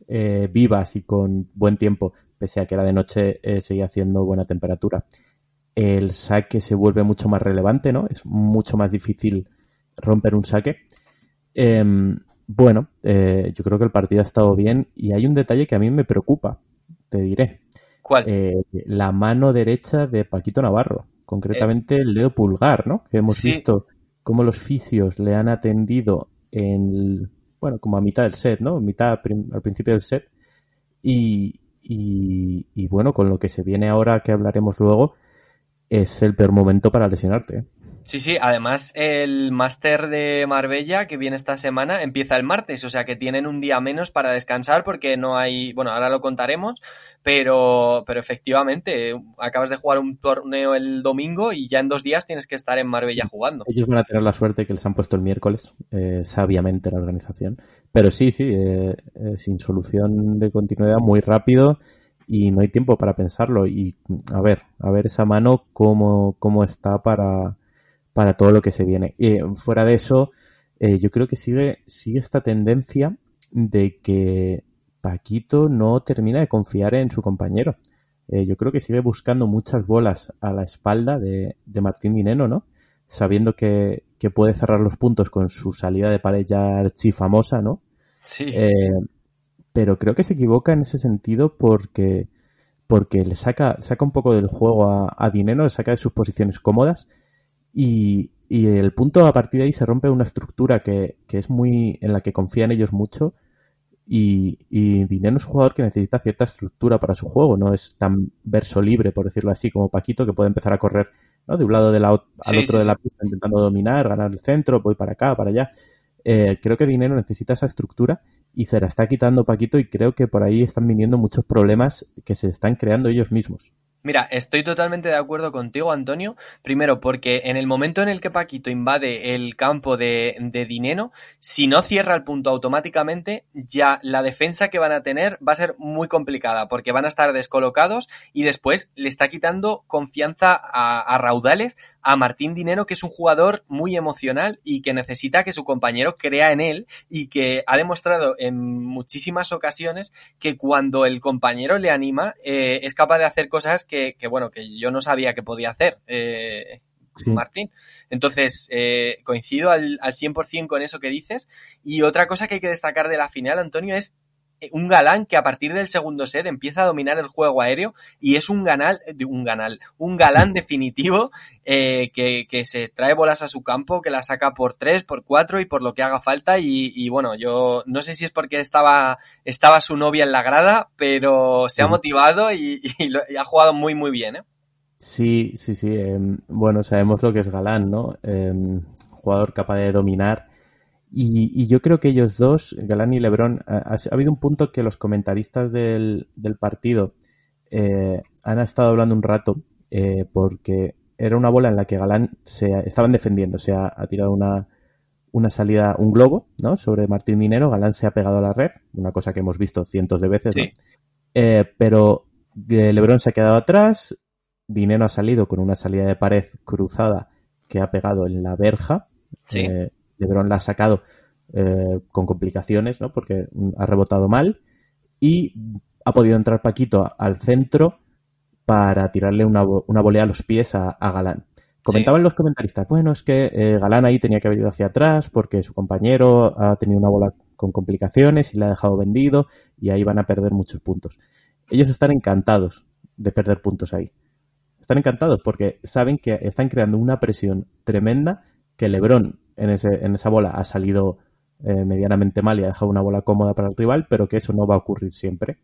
eh, vivas y con buen tiempo, pese a que era de noche, eh, seguía haciendo buena temperatura. El saque se vuelve mucho más relevante, ¿no? Es mucho más difícil romper un saque. Em, bueno, yo creo que el partido ha estado bien y hay un detalle que a mí me preocupa, te diré. ¿Cuál? La mano derecha de Paquito Navarro, concretamente el dedo pulgar, ¿no? Que hemos Sí. visto cómo los fisios le han atendido en, bueno, como a mitad del set, ¿no? Mitad al principio del set. Y, y, y bueno, con lo que se viene ahora, que hablaremos luego, es el peor momento para lesionarte. Sí, sí, además el máster de Marbella que viene esta semana empieza el martes, o sea que tienen un día menos para descansar porque no hay, bueno, ahora lo contaremos, pero, pero efectivamente, acabas de jugar un torneo el domingo y ya en dos días tienes que estar en Marbella jugando. Ellos van a tener la suerte que les han puesto el miércoles, eh, sabiamente la organización. Pero sí, sí, eh, eh, sin solución de continuidad, muy rápido y no hay tiempo para pensarlo. Y a ver, a ver esa mano cómo, cómo está para, para todo lo que se viene. Y fuera de eso, eh, yo creo que sigue, sigue esta tendencia de que Paquito no termina de confiar en su compañero. Eh, yo creo que sigue buscando muchas bolas a la espalda de, de Martín Dineno, ¿no? Sabiendo que, que puede cerrar los puntos con su salida de pared ya archifamosa, ¿no? Sí, Eh, pero creo que se equivoca en ese sentido porque, porque le saca, saca un poco del juego a, a Dineno, le saca de sus posiciones cómodas y, y el punto a partir de ahí se rompe una estructura que, que es muy, en la que confían ellos mucho y, y Dineno es un jugador que necesita cierta estructura para su juego, no es tan verso libre, por decirlo así, como Paquito, que puede empezar a correr ¿no? de un lado de la, al Sí, otro sí, de la pista intentando dominar, ganar el centro, voy para acá, para allá. Eh, creo que Dinero necesita esa estructura y se la está quitando Paquito y creo que por ahí están viniendo muchos problemas que se están creando ellos mismos. Mira, estoy totalmente de acuerdo contigo, Antonio. Primero, porque en el momento en el que Paquito invade el campo de, de Dineno, si no cierra el punto automáticamente, ya la defensa que van a tener va a ser muy complicada, porque van a estar descolocados y después le está quitando confianza a, a raudales a Martín Dinero, que es un jugador muy emocional y que necesita que su compañero crea en él y que ha demostrado en muchísimas ocasiones que cuando el compañero le anima eh, es capaz de hacer cosas que, que, bueno, que yo no sabía que podía hacer. Eh, Sí. Martín. Entonces, eh, coincido al, al 100% con eso que dices. Y otra cosa que hay que destacar de la final, Antonio, es un galán que a partir del segundo set empieza a dominar el juego aéreo y es un ganal, eh, un ganal, un galán definitivo eh, que, que se trae bolas a su campo, que la saca por tres, por cuatro y por lo que haga falta. Y, y bueno, yo no sé si es porque estaba, estaba su novia en la grada, pero se ha motivado y, y lo- y ha jugado muy, muy bien. ¿eh? Sí, sí, sí. eh, bueno, sabemos lo que es Galán, ¿no? Eh, jugador capaz de dominar. Y, y yo creo que ellos dos, Galán y Lebron, ha, ha habido un punto que los comentaristas del, del partido eh, han estado hablando un rato eh, porque era una bola en la que Galán se estaban defendiendo, se ha, ha tirado una, una salida, un globo, ¿no? Sobre Martín Dinero, Galán se ha pegado a la red, una cosa que hemos visto cientos de veces, ¿no? Sí. Eh, pero eh, Lebron se ha quedado atrás, Dinero ha salido con una salida de pared cruzada que ha pegado en la verja. Sí. Eh, Lebron la ha sacado eh, con complicaciones, ¿no? Porque ha rebotado mal. Y ha podido entrar Paquito al centro para tirarle una, una volea a los pies a, a Galán. Comentaban los comentaristas, bueno, es que eh, Galán ahí tenía que haber ido hacia atrás porque su compañero ha tenido una bola con complicaciones y le ha dejado vendido y ahí van a perder muchos puntos. Ellos están encantados de perder puntos ahí. Están encantados porque saben que están creando una presión tremenda que Lebron en, ese, en esa bola ha salido eh, medianamente mal y ha dejado una bola cómoda para el rival, pero que eso no va a ocurrir siempre.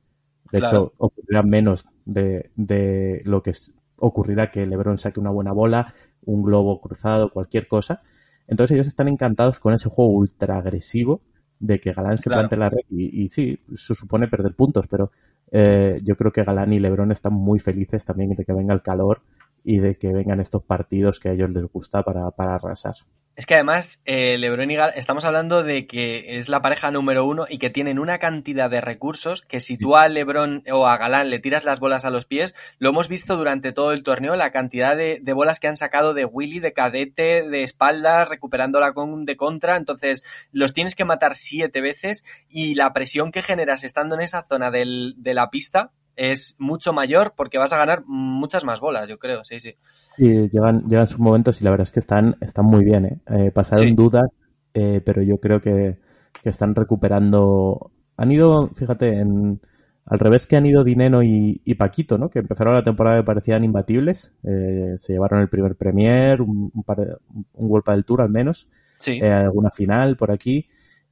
De Claro. hecho, ocurrirá menos de, de lo que es- ocurrirá que Lebron saque una buena bola, un globo cruzado, cualquier cosa. Entonces ellos están encantados con ese juego ultra agresivo de que Galán se Claro. plante la red y, y sí, eso supone perder puntos, pero eh, yo creo que Galán y Lebron están muy felices también de que venga el calor y de que vengan estos partidos que a ellos les gusta para, para arrasar. Es que además, eh, Lebron y Gal, estamos hablando de que es la pareja número uno y que tienen una cantidad de recursos que si tú a Lebron o a Galán le tiras las bolas a los pies, lo hemos visto durante todo el torneo, la cantidad de, de bolas que han sacado de Willy, de cadete, de espaldas, recuperándola con, de contra, entonces los tienes que matar siete veces y la presión que generas estando en esa zona del, de la pista es mucho mayor porque vas a ganar muchas más bolas, yo creo, sí, sí. Sí, llegan, llegan sus momentos y la verdad es que están, están muy bien. ¿eh? Eh, pasaron Sí. dudas, eh, pero yo creo que, que están recuperando. Han ido, fíjate, en, al revés que han ido Dineno y, Paquito, ¿no? Que empezaron la temporada y parecían imbatibles. Eh, se llevaron el primer Premier, un, un, golpe del Tour al menos. Sí. Eh, alguna final por aquí.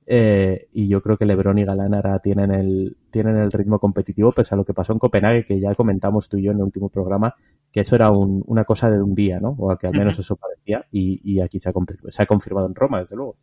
Eh, y yo creo que Lebron y Galán ahora tienen el, tienen el ritmo competitivo, pese a lo que pasó en Copenhague, que ya comentamos tú y yo en el último programa, que eso era una cosa de un día, ¿no? O que al menos eso parecía, y, y aquí se ha, se ha confirmado en Roma, desde luego.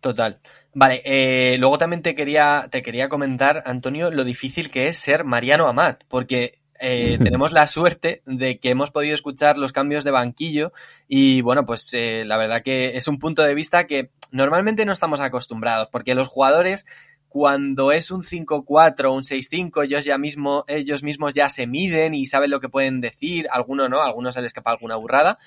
Total. Vale, eh, luego también te quería, te quería comentar, Antonio, lo difícil que es ser Mariano Amat, porque eh, tenemos la suerte de que hemos podido escuchar los cambios de banquillo y bueno, pues eh, la verdad que es un punto de vista que normalmente no estamos acostumbrados, porque los jugadores cuando es un 5-4 o un 6-5, ellos ya mismo, ellos mismos ya se miden y saben lo que pueden decir, algunos no, algunos se les escapa alguna burrada,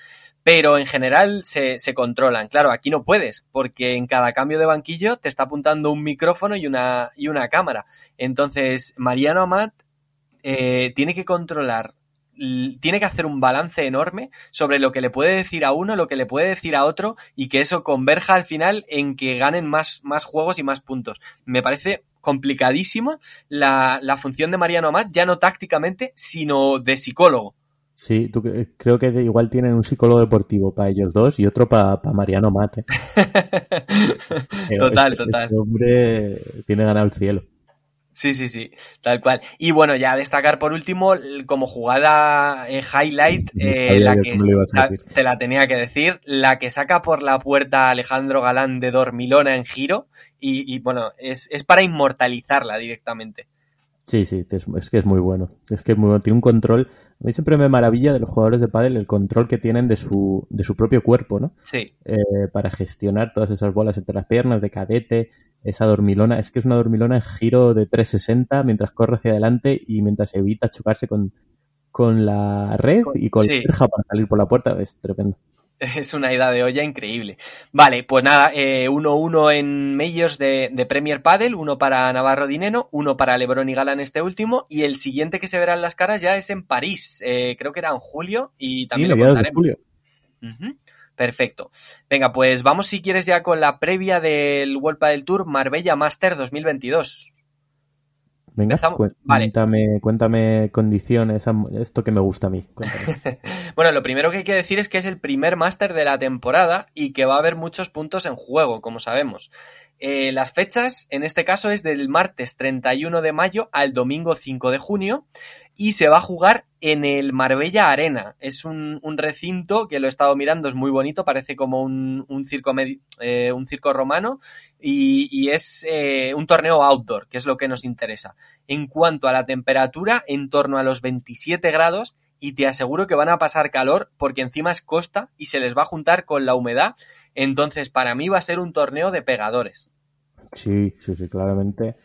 pero en general se, se, controlan. Claro, aquí no puedes, porque en cada cambio de banquillo te está apuntando un micrófono y una, y una cámara. Entonces, Mariano Amat eh, tiene que controlar, tiene que hacer un balance enorme sobre lo que le puede decir a uno, lo que le puede decir a otro, y que eso converja al final en que ganen más, más juegos y más puntos. Me parece complicadísimo la, la función de Mariano Amat, ya no tácticamente, sino de psicólogo. Sí, tú, creo que igual tienen un psicólogo deportivo para ellos dos y otro para Mariano Mate. total, total. Este hombre tiene ganado el cielo. Sí, sí, sí, tal cual. Y bueno, ya destacar por último, como jugada eh, highlight, eh, la que te la tenía que decir, la que saca por la puerta Alejandro Galán de Dormilona en giro, y, y bueno, es, es para inmortalizarla directamente. Sí, sí, es, que es muy bueno. Es que es muy bueno. Tiene un control. A mí siempre me maravilla de los jugadores de pádel el control que tienen de su, de su propio cuerpo, ¿no? Sí. Eh, para gestionar todas esas bolas entre las piernas, de cadete, esa dormilona. Es que es una dormilona en giro de 360 mientras corre hacia adelante y mientras evita chocarse con, con la red y con la verja para salir por la puerta. Es tremendo. Es una ida de olla increíble. Vale, pues nada, 1-1 eh, en Majors de, de, Premier Padel, uno para Navarro Dineno, uno para Lebron y Galán este último, y el siguiente que se verá en las caras ya es en París, eh, creo que era en julio, y también lo contaremos. De julio. Perfecto. Venga, pues vamos si quieres ya con la previa del World Padel Tour Marbella Master 2022. Venga, cuéntame, cuéntame condiciones, esto que me gusta a mí. bueno, lo primero que hay que decir es que es el primer máster de la temporada y que va a haber muchos puntos en juego, como sabemos. Eh, las fechas, en este caso, es del martes 31 de mayo al domingo 5 de junio y se va a jugar en el Marbella Arena. Es un, recinto que lo he estado mirando, es muy bonito, parece como un, circo, eh, un circo romano y, es eh, un torneo outdoor, que es lo que nos interesa. En cuanto a la temperatura, en torno a los 27 grados y te aseguro que van a pasar calor porque encima es costa y se les va a juntar con la humedad. Entonces, para mí va a ser un torneo de pegadores. Sí, sí, sí, claramente.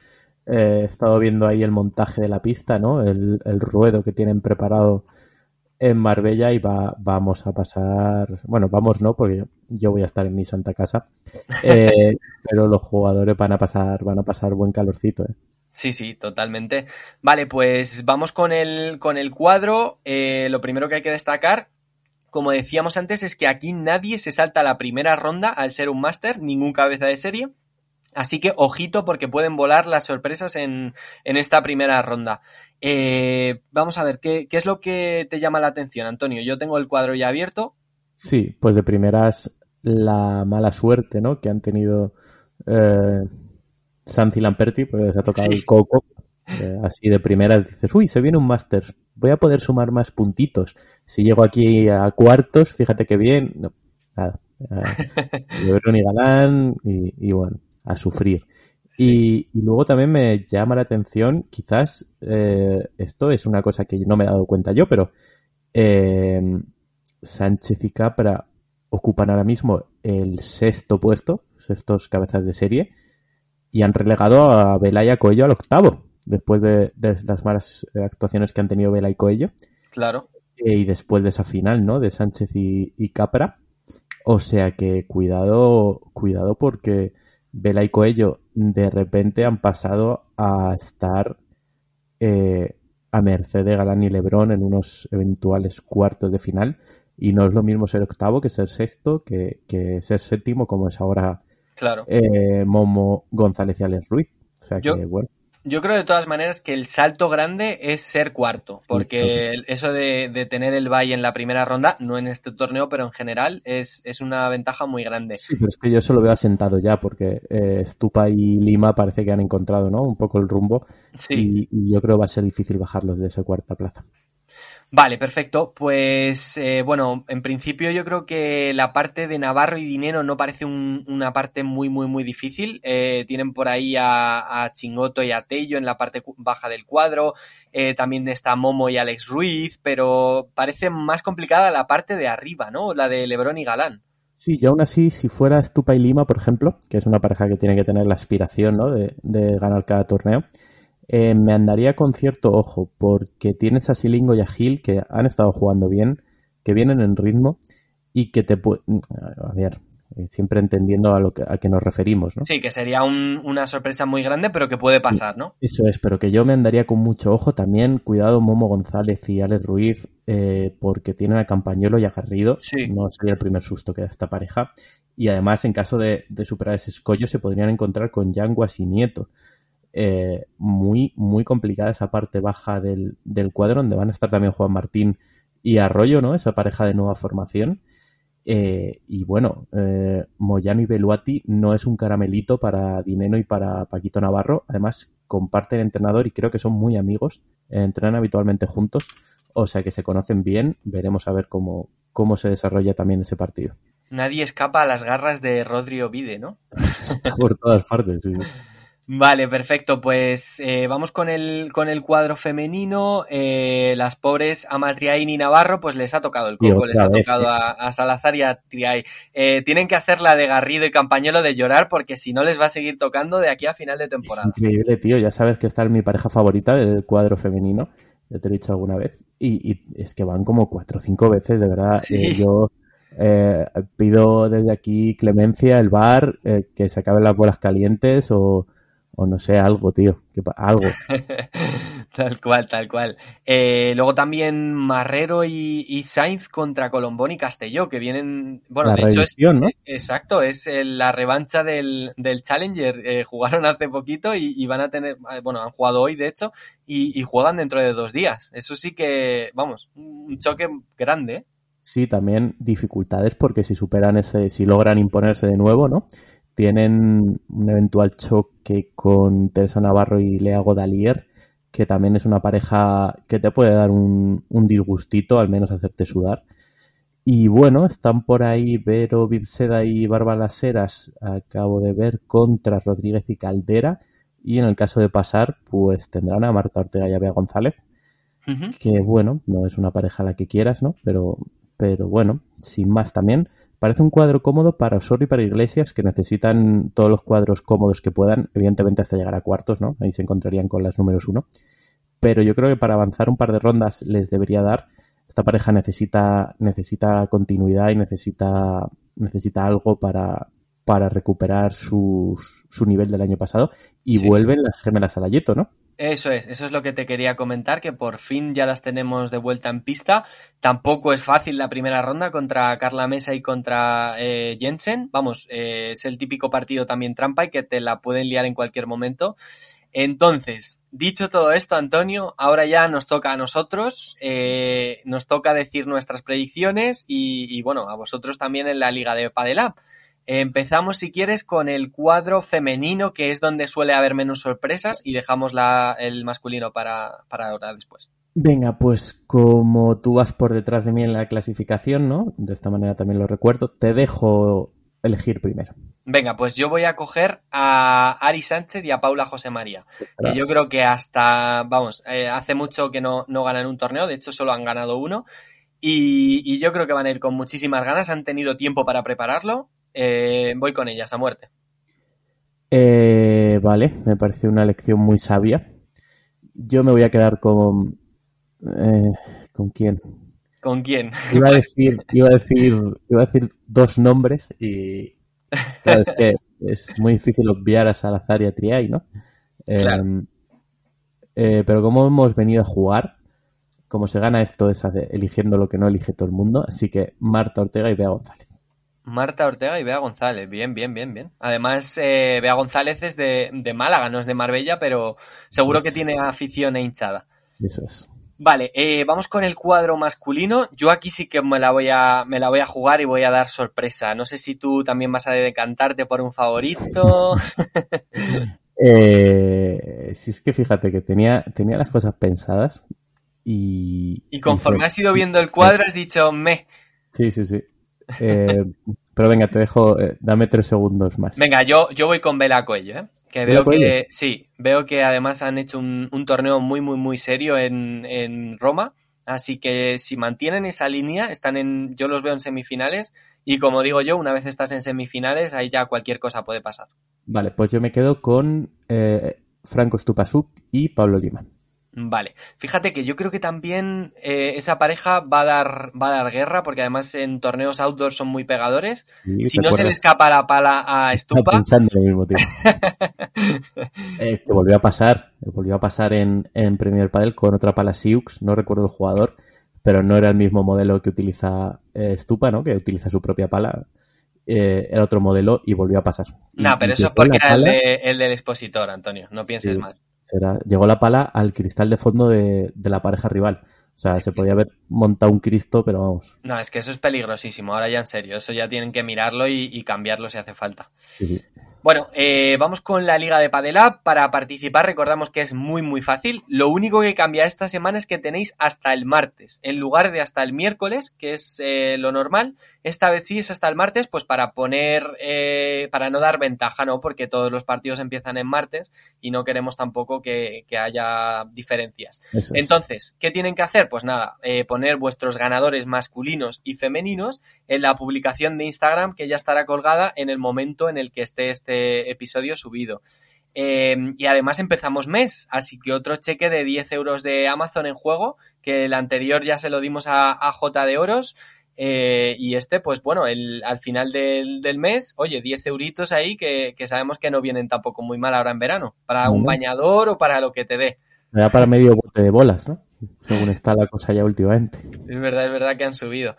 Eh, he estado viendo ahí el montaje de la pista, ¿no? El, el ruedo que tienen preparado en Marbella y va, vamos a pasar, bueno, vamos no, porque yo voy a estar en mi santa casa, eh, pero los jugadores van a pasar, van a pasar buen calorcito, ¿eh? Sí, sí, totalmente. Vale, pues vamos con el, con el cuadro. Eh, lo primero que hay que destacar, como decíamos antes, es que aquí nadie se salta la primera ronda al ser un máster, ningún cabeza de serie. Así que ojito porque pueden volar las sorpresas en, en esta primera ronda. Eh, vamos a ver, ¿qué, es lo que te llama la atención, Antonio? Yo tengo el cuadro ya abierto. Sí, pues de primeras la mala suerte, ¿no? Que han tenido eh, Santi Lamperti, pues ha tocado el coco. Eh, así de primeras dices, uy, se viene un Masters, voy a poder sumar más puntitos. Si llego aquí a cuartos, fíjate qué bien. No, nada. Eh, y Galán y bueno, a sufrir. Y, luego también me llama la atención, quizás eh, esto es una cosa que no me he dado cuenta yo, pero eh, Sánchez y Capra ocupan ahora mismo el sexto puesto, sextos cabezas de serie, y han relegado a Vela y a Coello al octavo, después de, las malas actuaciones que han tenido Vela y Coello. Claro. Eh, y después de esa final, ¿no? De Sánchez y, y Capra. O sea que cuidado, cuidado porque Vela y Coello de repente han pasado a estar eh, a merced de Galán y Lebrón en unos eventuales cuartos de final. Y no es lo mismo ser octavo que ser sexto, que, ser séptimo, como es ahora Claro. eh, Momo González y Alex Ruiz. O sea que, bueno. Yo creo de todas maneras que el salto grande es ser cuarto, porque eso de, de tener el bye en la primera ronda, no en este torneo, pero en general, es, es una ventaja muy grande. Sí, pero es que yo eso lo veo asentado ya, porque eh, Stupa y Lima parece que han encontrado, ¿no? Un poco el rumbo. Sí. Y, y yo creo que va a ser difícil bajarlos de esa cuarta plaza. Vale, perfecto. Pues eh, bueno, en principio yo creo que la parte de Navarro y Dinero no parece un- una parte muy, muy, muy difícil. Eh, tienen por ahí a, a Chingoto y a Tello en la parte baja del cuadro. Eh, también está Momo y Alex Ruiz, pero parece más complicada la parte de arriba, ¿no? La de Lebron y Galán. Sí, yo aún así, si fuera Stupa y Lima, por ejemplo, que es una pareja que tiene que tener la aspiración, ¿no? de, de ganar cada torneo, eh, me andaría con cierto ojo, porque tienes a Silingo y a Gil que han estado jugando bien, que vienen en ritmo y que te pueden... A ver, eh, siempre entendiendo a lo que, a que nos referimos, ¿no? Sí, que sería un- una sorpresa muy grande, pero que puede pasar, ¿no? Eso es, pero que yo me andaría con mucho ojo también. Cuidado Momo González y Alex Ruiz, eh, porque tienen a Campañolo y a Garrido. Sí. No sería el primer susto que da esta pareja. Y además, en caso de, de superar ese escollo, se podrían encontrar con Yanguas y Nieto. Eh, muy, muy complicada esa parte baja del, del cuadro, donde van a estar también Juan Martín y Arroyo, ¿no? Esa pareja de nueva formación. Eh, y bueno, eh, Moyano y Beluati no es un caramelito para Dineno y para Paquito Navarro. Además, comparten entrenador y creo que son muy amigos. entrenan habitualmente juntos. O sea que se conocen bien. Veremos a ver cómo, cómo se desarrolla también ese partido. Nadie escapa a las garras de Rodri Ovide, ¿no? Por todas partes, sí. Vale, perfecto. Pues eh, vamos con el, con el cuadro femenino. Eh, las pobres Amatriain y Navarro, pues les ha tocado el coco, les ha vez, tocado a, a Salazar y a Triay. Eh, tienen que hacer la de Garrido y Campañolo de llorar porque si no les va a seguir tocando de aquí a final de Es temporada. increíble, tío. Ya sabes que está en mi pareja favorita del cuadro femenino. Ya te lo he dicho alguna vez. Y, y es que van como cuatro o cinco veces, de verdad. Sí. Eh, yo eh, pido desde aquí clemencia, el bar, eh, que se acaben las bolas calientes o, o no sé, algo, tío. Que, algo. tal cual, tal cual. Eh, luego también Marrero y, y Sainz contra Colombón y Castelló, que vienen. Bueno, La de hecho es. ¿no? Exacto, es el- la revancha del, del Challenger. Eh, jugaron hace poquito y, y van a tener. eh, Bueno, han jugado hoy, de hecho, y, y juegan dentro de dos días. Eso sí que, vamos, un choque grande. ¿eh? Sí, también dificultades porque si superan ese, si logran imponerse de nuevo, ¿no? Tienen un eventual choque con Teresa Navarro y Lea Godalier, que también es una pareja que te puede dar un, un disgustito, al menos hacerte sudar. Y bueno, están por ahí Vero Virceda y Bárbara Heras, acabo de ver, contra Rodríguez y Caldera. Y en el caso de pasar, pues tendrán a Marta Ortega y a Bea González que bueno, no es una pareja la que quieras, ¿no? Pero, pero bueno, sin más también. Parece un cuadro cómodo para Osorio y para Iglesias, que necesitan todos los cuadros cómodos que puedan, evidentemente hasta llegar a cuartos, ¿no? Ahí se encontrarían con las números uno. Pero yo creo que para avanzar un par de rondas les debería dar. Esta pareja necesita, necesita continuidad y necesita, necesita algo para, para recuperar sus- su nivel del año pasado. Y Sí. vuelven las gemelas al Ayeto, ¿no? Eso es, eso es lo que te quería comentar, que por fin ya las tenemos de vuelta en pista. Tampoco es fácil la primera ronda contra Carla Mesa y contra eh, Jensen. Vamos, eh, es el típico partido también trampa y que te la pueden liar en cualquier momento. Entonces, dicho todo esto, Antonio, ahora ya nos toca a nosotros, eh, nos toca decir nuestras predicciones y, y, bueno, a vosotros también en la Liga de Padelab. Empezamos, si quieres, con el cuadro femenino, que es donde suele haber menos sorpresas, y dejamos la, el masculino para, para ahora después. Venga, pues como tú vas por detrás de mí en la clasificación, ¿no? De esta manera también lo recuerdo, te dejo elegir primero. Venga, pues yo voy a coger a Ari Sánchez y a Paula José María. Que yo creo que hasta, vamos, eh, hace mucho que no, no ganan un torneo, de hecho solo han ganado uno. Y, y yo creo que van a ir con muchísimas ganas, han tenido tiempo para prepararlo. Eh, voy con ellas a muerte. Eh, vale, me parece una elección muy sabia. Yo me voy a quedar con... eh, ¿Con quién? ¿Con quién? Iba a decir, iba a decir, iba a decir dos nombres y claro, es que es muy difícil obviar a Salazar y a Triay, ¿no? Eh, Claro. pero como hemos venido a jugar, como se gana esto es eligiendo lo que no elige todo el mundo, así que Marta Ortega y Bea González. Marta Ortega y Bea González. Bien, bien, bien, bien. Además, eh, Bea González es de, de, Málaga, no es de Marbella, pero seguro que tiene afición e hinchada. Eso es. Vale, eh, vamos con el cuadro masculino. Yo aquí sí que me la voy a me la voy a jugar y voy a dar sorpresa. No sé si tú también vas a decantarte por un favorito. eh, si es que fíjate que tenía, tenía las cosas pensadas y... Y conforme has ido viendo el cuadro has dicho me. Sí, sí, sí. Eh, pero venga, te dejo, eh, dame tres segundos más. Venga, yo, yo voy con Vela Cuello, ¿eh? Que veo que, sí, veo que además han hecho un, un torneo muy, muy, muy serio en, en, Roma. Así que si mantienen esa línea, están en, yo los veo en semifinales. Y como digo yo, una vez estás en semifinales, ahí ya cualquier cosa puede pasar. Vale, pues yo me quedo con eh, Franco Stupasuk y Pablo Lima. Vale, fíjate que yo creo que también eh, esa pareja va a dar va a dar guerra porque además en torneos outdoor son muy pegadores. Sí, si no se le escapa la pala a Estupa. pensando en el mismo tiempo. eh, que volvió a pasar, volvió a pasar en, en Premier Padel con otra pala Siux, no recuerdo el jugador, pero no era el mismo modelo que utiliza eh, Stupa, ¿no? Que utiliza su propia pala. Eh, era otro modelo y volvió a pasar. No, pero eso es porque era pala... el, de, el, del expositor, Antonio. No pienses Sí. mal. Será, llegó la pala al cristal de fondo de, de, la pareja rival. O sea, se podía haber montado un Cristo, pero vamos. No, es que eso es peligrosísimo. Ahora ya en serio, eso ya tienen que mirarlo y, y cambiarlo si hace falta. Sí, sí. Bueno, eh, vamos con la Liga de Padel Para participar, recordamos que es muy, muy fácil. Lo único que cambia esta semana es que tenéis hasta el martes, en lugar de hasta el miércoles, que es eh, lo normal. Esta vez sí es hasta el martes, pues para poner, eh, para no dar ventaja, ¿no? Porque todos los partidos empiezan en martes y no queremos tampoco que, que haya diferencias. Es. Entonces, ¿qué tienen que hacer? Pues nada, eh, poner vuestros ganadores masculinos y femeninos en la publicación de Instagram que ya estará colgada en el momento en el que esté este episodio subido. Eh, y además empezamos mes, así que otro cheque de 10 euros de Amazon en juego, que el anterior ya se lo dimos a, a J de Oros. Eh, y este, pues bueno, el, al final del, del, mes, oye, 10 euritos ahí que, que, sabemos que no vienen tampoco muy mal ahora en verano, para un bañador o para lo que te dé. Me da para medio bote de bolas, ¿no? Según está la cosa ya últimamente. Es verdad, es verdad que han subido.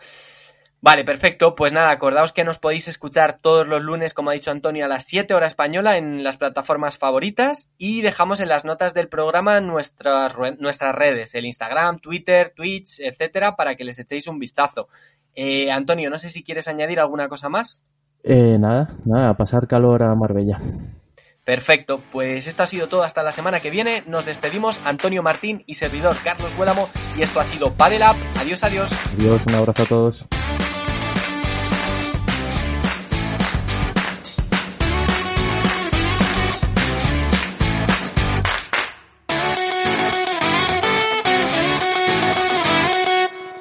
Vale, perfecto. Pues nada, acordaos que nos podéis escuchar todos los lunes, como ha dicho Antonio, a las 7 horas española en las plataformas favoritas y dejamos en las notas del programa nuestras, nuestras redes, el Instagram, Twitter, Twitch, etcétera, para que les echéis un vistazo. Eh, Antonio, no sé si quieres añadir alguna cosa más. Eh, nada, nada, pasar calor a Marbella. Perfecto, pues esto ha sido todo hasta la semana que viene. Nos despedimos, Antonio Martín y servidor Carlos Huélamo. Y esto ha sido Padel Up. Adiós, adiós. Adiós, un abrazo a todos.